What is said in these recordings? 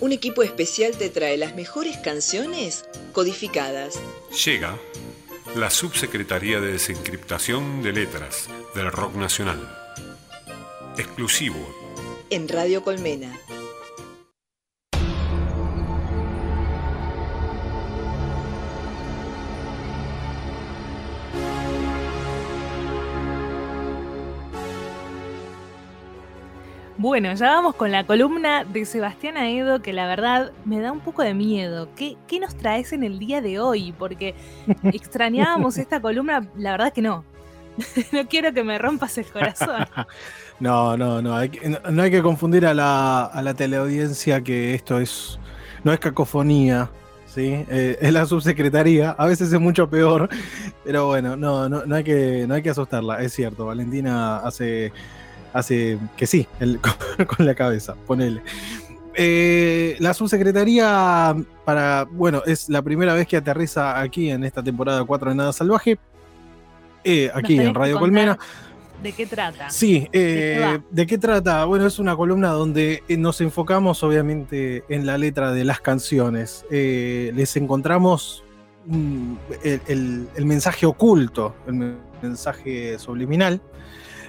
un equipo especial te trae las mejores canciones codificadas. Llega la Subsecretaría de Desencriptación de Letras del Rock Nacional. Exclusivo. En Radio Colmena. Bueno, ya vamos con la columna de Sebastián Aedo, que la verdad me da un poco de miedo. ¿Qué, qué nos traes en el día de hoy? Porque extrañábamos esta columna, la verdad que no. no quiero que me rompas el corazón. no, no, no. Hay no, hay que confundir a la, a la teleaudiencia que esto es no es cacofonía. ¿sí? Eh, es la subsecretaría, a veces es mucho peor, pero bueno, no, no, no, hay que, no hay que asustarla, es cierto, Valentina hace hace que sí, con, la cabeza, ponele. Eh, la subsecretaría para, bueno, es la primera vez que aterriza aquí en esta temporada 4 de Nada Salvaje, eh, aquí en Radio Colmena. ¿De qué trata? Sí, eh, ¿De, qué trata? Bueno, es una columna donde nos enfocamos obviamente en la letra de las canciones. les encontramos mm, el mensaje oculto, el mensaje subliminal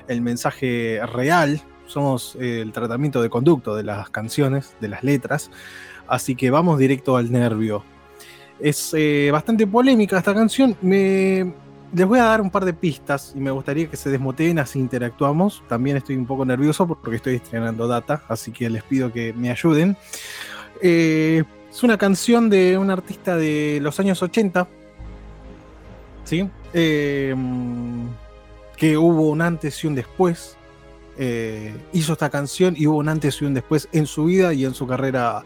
el mensaje real, somos eh, el tratamiento de conducto de las canciones, de las letras, así que vamos directo al nervio. Es eh, bastante polémica esta canción, me, les voy a dar un par de pistas y me gustaría que se desmoteen así interactuamos. También estoy un poco nervioso porque estoy estrenando data, así que les pido que me ayuden. Eh, es una canción de un artista de los años 80. ¿Sí? Que hubo un antes y un después. Eh, hizo esta canción y hubo un antes y un después en su vida y en su carrera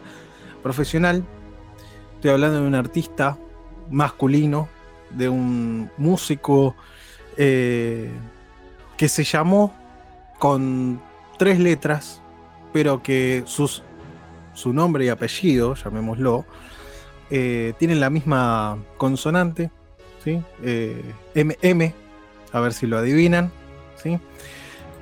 profesional. Estoy hablando de un artista masculino, de un músico eh, que se llamó con tres letras, pero que sus, su nombre y apellido, llamémoslo, eh, tienen la misma consonante, ¿sí? M a ver si lo adivinan. ¿sí?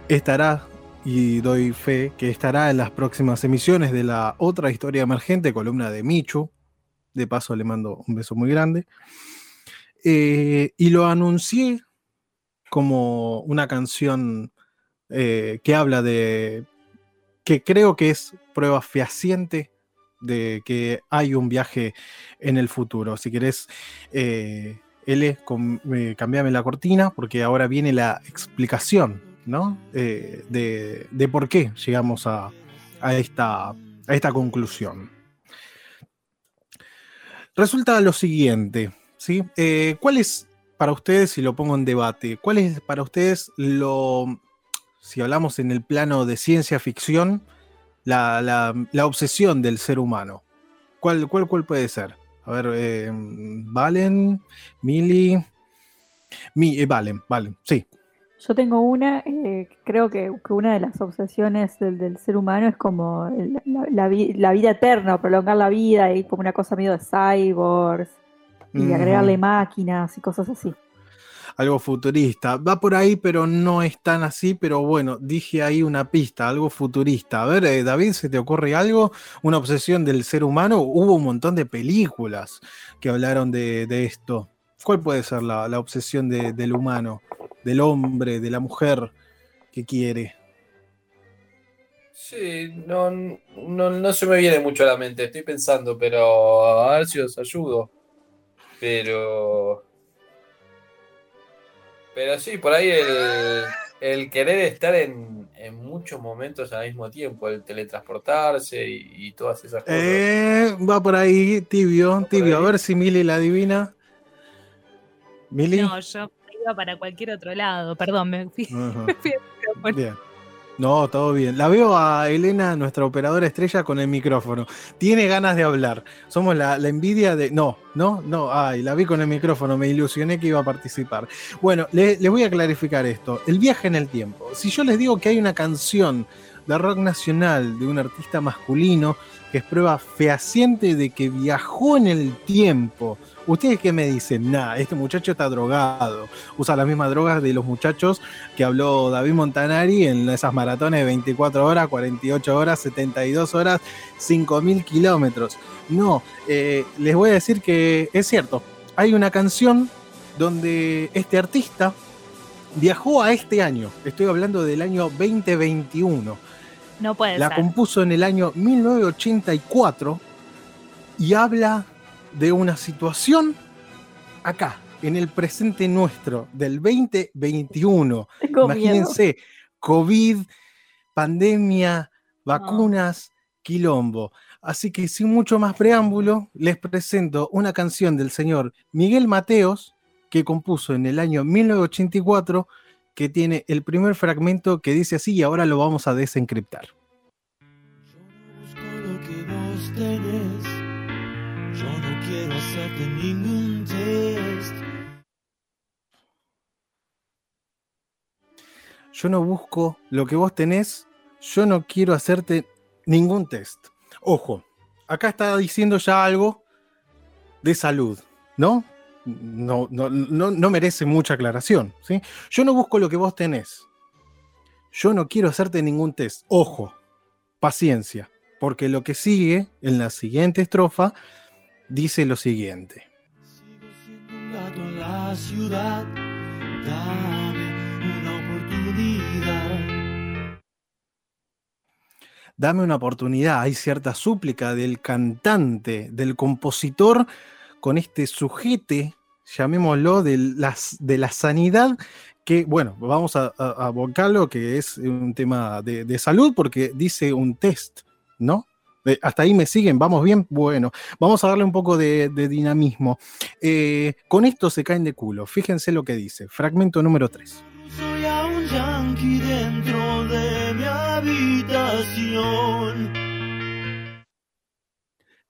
Estará, y doy fe, que estará en las próximas emisiones de la otra historia emergente, columna de Michu. De paso le mando un beso muy grande. Eh, y lo anuncié como una canción eh, que habla de, que creo que es prueba fehaciente de que hay un viaje en el futuro. Si querés eh, L, eh, cambiame la cortina, porque ahora viene la explicación, ¿no? Eh, de, por qué llegamos a, esta, conclusión. Resulta lo siguiente, ¿sí? Eh, ¿Cuál es para ustedes, si lo pongo en debate, cuál es para ustedes lo, si hablamos en el plano de ciencia ficción, la, obsesión del ser humano? ¿Cuál, cuál, cuál puede ser? A ver, eh, Valen, Mili. Mi, eh, Valen, Valen, sí. Yo tengo una, eh, creo que, una de las obsesiones del, ser humano es como la, vida eterna, prolongar la vida y como una cosa medio de cyborgs y agregarle máquinas y cosas así algo futurista. Va por ahí, pero no es tan así, pero bueno, dije ahí una pista, algo futurista. A ver, eh, David, ¿se te ocurre algo? ¿Una obsesión del ser humano? Hubo un montón de películas que hablaron de, esto. ¿Cuál puede ser la, obsesión del humano, del hombre, de la mujer que quiere? Sí, no, no, no se me viene mucho a la mente, estoy pensando, pero a ver si os ayudo. Pero pero sí, por ahí el, querer estar en, muchos momentos al mismo tiempo, el teletransportarse y, todas esas cosas. Eh, va por ahí, tibio, tibio. A ver si Mili la adivina. ¿Mili? No, yo iba para cualquier otro lado, perdón, me fui. Bien. No, todo bien. La veo a Elena, nuestra operadora estrella, con el micrófono. Tiene ganas de hablar. Somos la, envidia de. No, no, no. Ay, la vi con el micrófono. Me ilusioné que iba a participar. Bueno, les voy a clarificar esto. El viaje en el tiempo. Si yo les digo que hay una canción de rock nacional de un artista masculino que es prueba fehaciente de que viajó en el tiempo. ¿Ustedes qué me dicen? Nah, este muchacho está drogado. Usa las mismas drogas de los muchachos que habló David Montanari en esas maratones de 24 horas, 48 horas, 72 horas, 5000 kilómetros. No, eh, les voy a decir que es cierto. Hay una canción donde este artista viajó a este año. Estoy hablando del año 2021. No puede La ser. compuso en el año 1984 y habla de una situación acá, en el presente nuestro, del 2021. Tengo miedo. Imagínense, COVID, pandemia, vacunas, quilombo. Así que sin mucho más preámbulo, les presento una canción del señor Miguel Mateos, que compuso en el año 1984, que tiene el primer fragmento que dice así y ahora lo vamos a desencriptar. Busco lo que vos tenés. Yo no quiero hacerte ningún test. Yo no busco lo que vos tenés, yo no quiero hacerte ningún test. Ojo, acá está diciendo ya algo de salud, ¿no? No, no, no, no merece mucha aclaración, ¿sí? Yo no busco lo que vos tenés. Yo no quiero hacerte ningún test. Ojo, paciencia, porque lo que sigue en la siguiente estrofa dice lo siguiente. Sigo la ciudad. Dame una oportunidad. dame una oportunidad. Hay cierta súplica del cantante, del compositor, con este sujete, llamémoslo, de, de la sanidad, que, bueno, vamos a, a, a abocarlo, que es un tema de, de salud, porque dice un test, ¿no? Eh, hasta ahí me siguen, vamos bien. Bueno, vamos a darle un poco de, de dinamismo. Eh, con esto se caen de culo. Fíjense lo que dice. Fragmento número 3. Soy a un yankee dentro de mi habitación.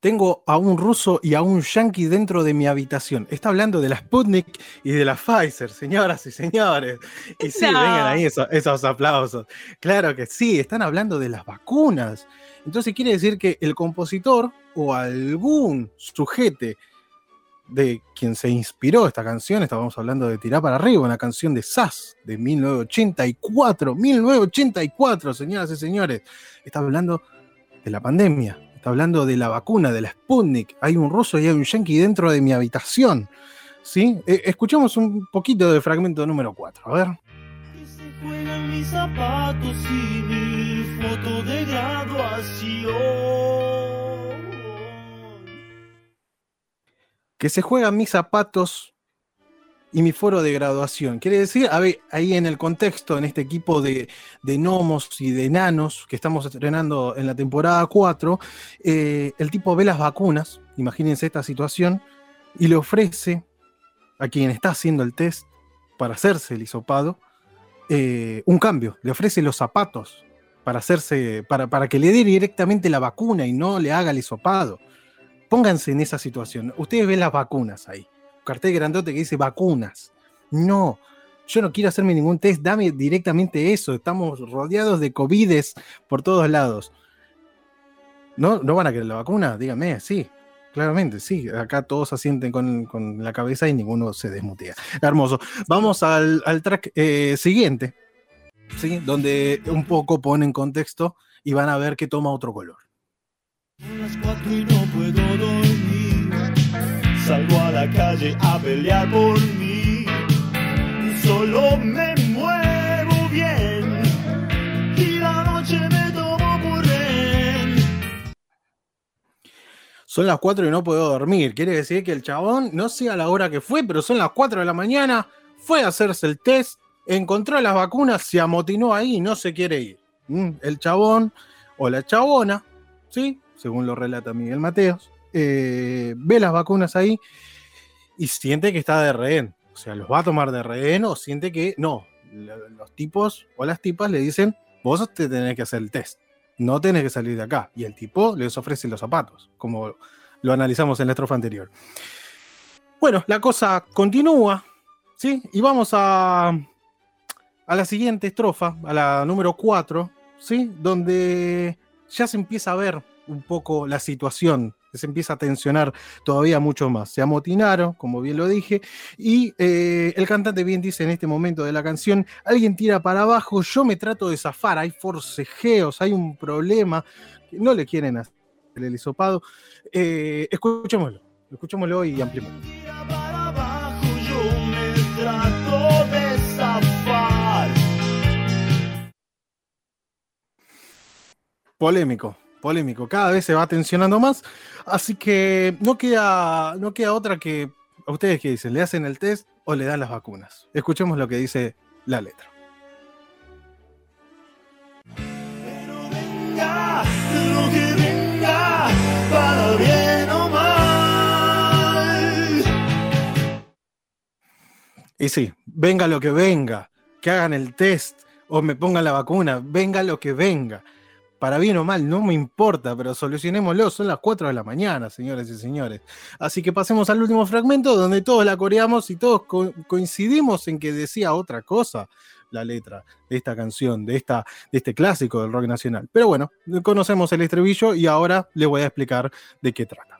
Tengo a un ruso y a un yanqui dentro de mi habitación. Está hablando de la Sputnik y de la Pfizer, señoras y señores. Y sí, No. vengan ahí esos, esos aplausos. Claro que sí, están hablando de las vacunas. Entonces quiere decir que el compositor o algún sujete de quien se inspiró esta canción, estábamos hablando de Tirar para arriba, una canción de SAS de 1984, 1984, señoras y señores, está hablando de la pandemia, está hablando de la vacuna, de la Sputnik, hay un ruso y hay un yankee dentro de mi habitación, ¿sí? Eh, escuchemos un poquito del fragmento número 4, a ver. Que se juegan mis zapatos y mi foto de graduación. que se juegan mis zapatos y mi foro de graduación. Quiere decir, a ver, ahí en el contexto, en este equipo de, de gnomos y de enanos que estamos estrenando en la temporada 4, eh, el tipo ve las vacunas, imagínense esta situación, y le ofrece a quien está haciendo el test para hacerse el hisopado eh, un cambio, le ofrece los zapatos para hacerse, para, para que le dé directamente la vacuna y no le haga el hisopado pónganse en esa situación. Ustedes ven las vacunas ahí. Cartel grandote que dice vacunas. No, yo no quiero hacerme ningún test, dame directamente eso. Estamos rodeados de COVIDes por todos lados. ¿No, ¿No van a querer la vacuna? Dígame, sí. Claramente, sí. Acá todos asienten con, con la cabeza y ninguno se desmutea. Hermoso. Vamos al, track eh, siguiente, ¿sí? donde un poco pone en contexto y van a ver que toma otro color. Las cuatro y no puedo dormir. Salgo a la calle a pelear por mí. Solo me muevo bien. Y la noche me tomo por rehén. Son las 4 y no puedo dormir. Quiere decir que el chabón, no sé a la hora que fue, pero son las 4 de la mañana, fue a hacerse el test, encontró las vacunas, se amotinó ahí y no se quiere ir. Mm, El chabón o la chabona, ¿sí? Según lo relata Miguel Mateos, eh, ve las vacunas ahí y siente que está de rehén. O sea, los va a tomar de rehén o siente que no. Lo- Los tipos o las tipas le dicen, vos te tenés que hacer el test no tenés que salir de acá. Y el tipo les ofrece los zapatos, como lo analizamos en la estrofa anterior. Bueno, la cosa continúa, ¿sí? Y vamos a, a la siguiente estrofa, a la número 4, ¿sí? Donde ya se empieza a ver un poco la situación, se empieza a tensionar todavía mucho más. Se amotinaron, como bien lo dije, y eh, el cantante bien dice en este momento de la canción, alguien tira para abajo, yo me trato de zafar, hay forcejeos, hay un problema, que no le quieren hacer el hisopado. Eh, escuchémoslo, escuchémoslo y ampliemos. Tira para abajo, yo me trato de zafar. Polémico, polémico. Cada vez se va tensionando más. Así que no queda, no queda otra que. ¿A ustedes qué dicen? ¿Le hacen el test o le dan las vacunas? Escuchemos lo que dice la letra. Pero venga lo que venga, para bien o mal. Y sí, venga lo que venga, que hagan el test o me pongan la vacuna, venga lo que venga. Para bien o mal, no me importa, pero solucionémoslo. Son las 4 de la mañana, señores y señores. Así que pasemos al último fragmento donde todos la coreamos y todos co- coincidimos en que decía otra cosa la letra de esta canción, de, esta, de este clásico del rock nacional. Pero bueno, conocemos el estribillo y ahora les voy a explicar de qué trata.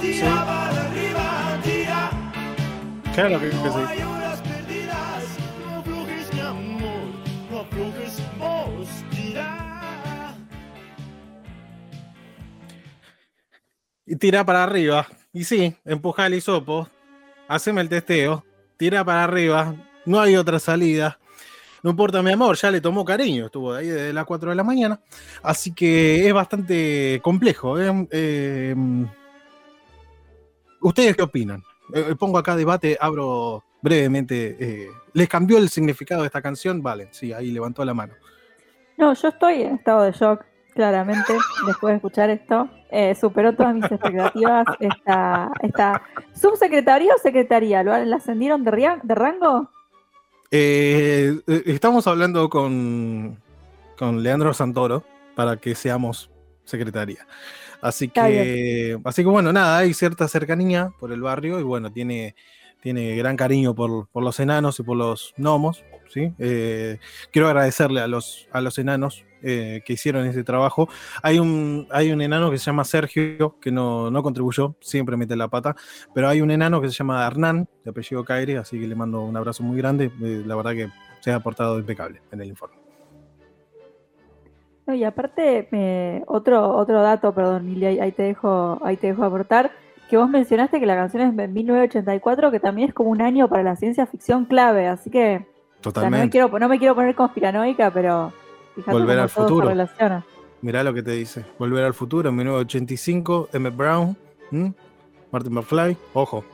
Sí, tira para arriba, tira. claro que, que No sí. hay horas perdidas, no aflojes mi amor, no aflojes vos, tira. Y tira para arriba. Y sí, empuja el hisopo. Haceme el testeo. Tira para arriba. No hay otra salida. No importa mi amor, ya le tomó cariño. Estuvo ahí desde las 4 de la mañana. Así que es bastante complejo. ¿eh? Eh, ¿Ustedes qué opinan? Eh, pongo acá debate, abro brevemente. eh, ¿Les cambió el significado de esta canción? Vale, sí, ahí levantó la mano. No, yo estoy en estado de shock, claramente, después de escuchar esto. Eh, superó todas mis expectativas. Esta, esta subsecretaría o secretaría, ¿lo la ascendieron de, ria- de rango? Eh, eh, estamos hablando con, con Leandro Santoro para que seamos secretaría. Así que, así que bueno, nada, hay cierta cercanía por el barrio y bueno, tiene, tiene gran cariño por, por los enanos y por los gnomos. ¿sí? Eh, quiero agradecerle a los, a los enanos eh, que hicieron este trabajo. Hay un, hay un enano que se llama Sergio, que no, no contribuyó, siempre mete la pata, pero hay un enano que se llama Hernán, de apellido Caire, así que le mando un abrazo muy grande. Eh, la verdad que se ha portado impecable en el informe. No, y aparte, me- otro, otro dato, perdón, Mili, ahí, ahí te dejo, ahí te dejo aportar, que vos mencionaste que la canción es de 1984, que también es como un año para la ciencia ficción clave, así que o sea, no, me Totalmente. quiero, no me quiero poner conspiranoica, pero fíjate Volver cómo al todo se futuro. relaciona. Mirá lo que te dice. Volver al futuro en 1985, M. Brown, ¿m? Martin McFly, ojo.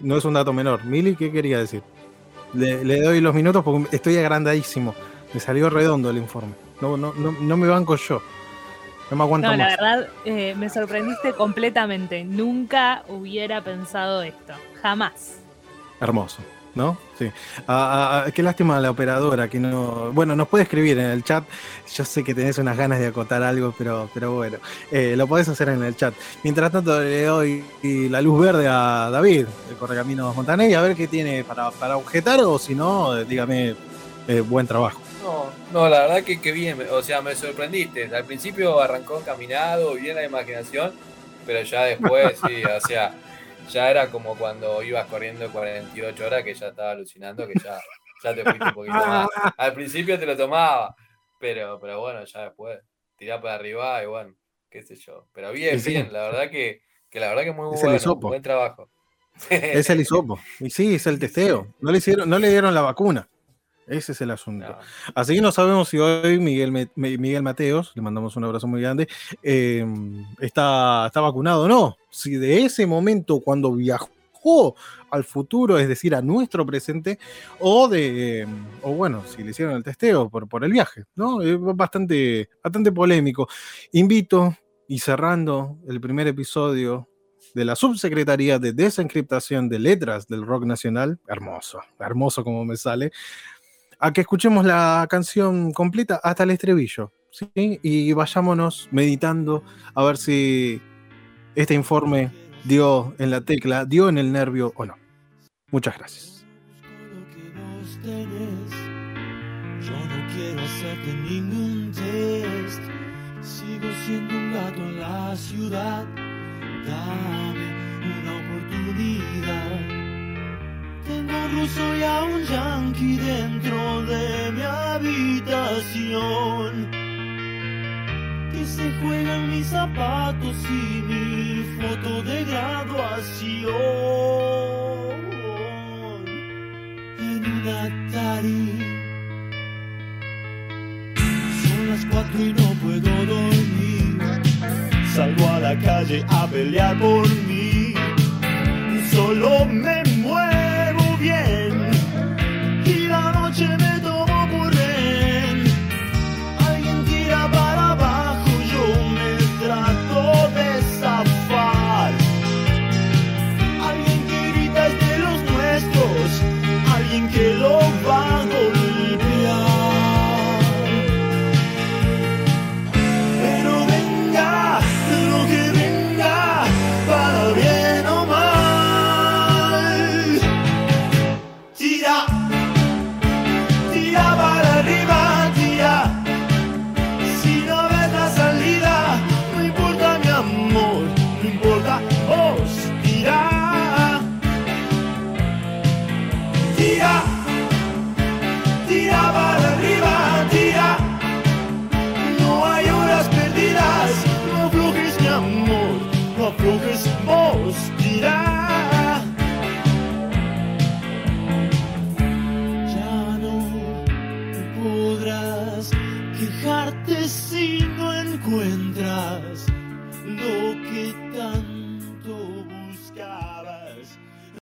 No es un dato menor. Mili, ¿qué quería decir? Le, le doy los minutos porque estoy agrandadísimo. Me salió redondo el informe. No, no, no, no me banco yo. No me aguanto No, la más. verdad, eh, me sorprendiste completamente. Nunca hubiera pensado esto. Jamás. Hermoso, ¿no? Sí. Ah, ah, ah, qué lástima la operadora que no. Bueno, nos puede escribir en el chat. Yo sé que tenés unas ganas de acotar algo, pero, pero bueno, eh, lo podés hacer en el chat. Mientras tanto, le doy la luz verde a David, el Correcaminos Montané, y a ver qué tiene para, para objetar, o si no, eh, dígame, eh, buen trabajo. No, no, la verdad que, que bien, o sea, me sorprendiste. Al principio arrancó encaminado, bien la imaginación, pero ya después, sí, o sea, ya era como cuando ibas corriendo 48 horas que ya estaba alucinando, que ya, ya te fuiste un poquito más. Al principio te lo tomaba, pero, pero bueno, ya después tirá para arriba y bueno, qué sé yo. Pero bien, sí. bien, la verdad que, que la verdad que muy Es bueno, buen trabajo. Es el hisopo. Y sí, es el testeo. No le, hicieron, no le dieron la vacuna. Ese es el asunto. No. Así que no sabemos si hoy Miguel, Me- Miguel Mateos, le mandamos un abrazo muy grande, eh, está, está vacunado o no. Si de ese momento cuando viajó al futuro, es decir, a nuestro presente, o de, eh, o bueno, si le hicieron el testeo por, por el viaje, ¿no? Es bastante, bastante polémico. Invito, y cerrando el primer episodio de la Subsecretaría de Desencriptación de Letras del Rock Nacional, hermoso, hermoso como me sale, a que escuchemos la canción completa hasta el estribillo. ¿sí? Y vayámonos meditando a ver si este informe dio en la tecla, dio en el nervio o no. Muchas gracias. Sigo siendo un gato en la ciudad. Dame una oportunidad. Tengo un ruso y a un yankee dentro de mi habitación. Que se juegan mis zapatos y mi foto de graduación en un Atari. Son las cuatro y no puedo dormir. Salgo a la calle a pelear por mí. Solo me